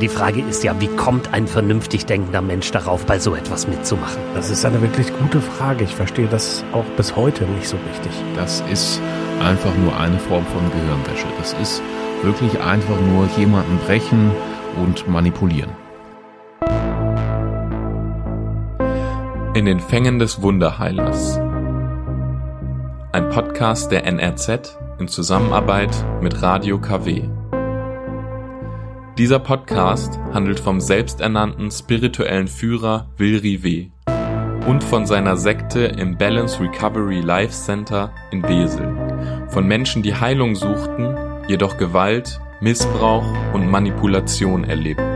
Die Frage ist ja, wie kommt ein vernünftig denkender Mensch darauf, bei so etwas mitzumachen? Das ist eine wirklich gute Frage. Ich verstehe das auch bis heute nicht so richtig. Das ist einfach nur eine Form von Gehirnwäsche. Das ist wirklich einfach nur jemanden brechen und manipulieren. In den Fängen des Wunderheilers. Ein Podcast der NRZ in Zusammenarbeit mit Radio KW. Dieser Podcast handelt vom selbsternannten spirituellen Führer Wilri W. und von seiner Sekte im Balance Recovery Life Center in Wesel. Von Menschen, die Heilung suchten, jedoch Gewalt, Missbrauch und Manipulation erlebten.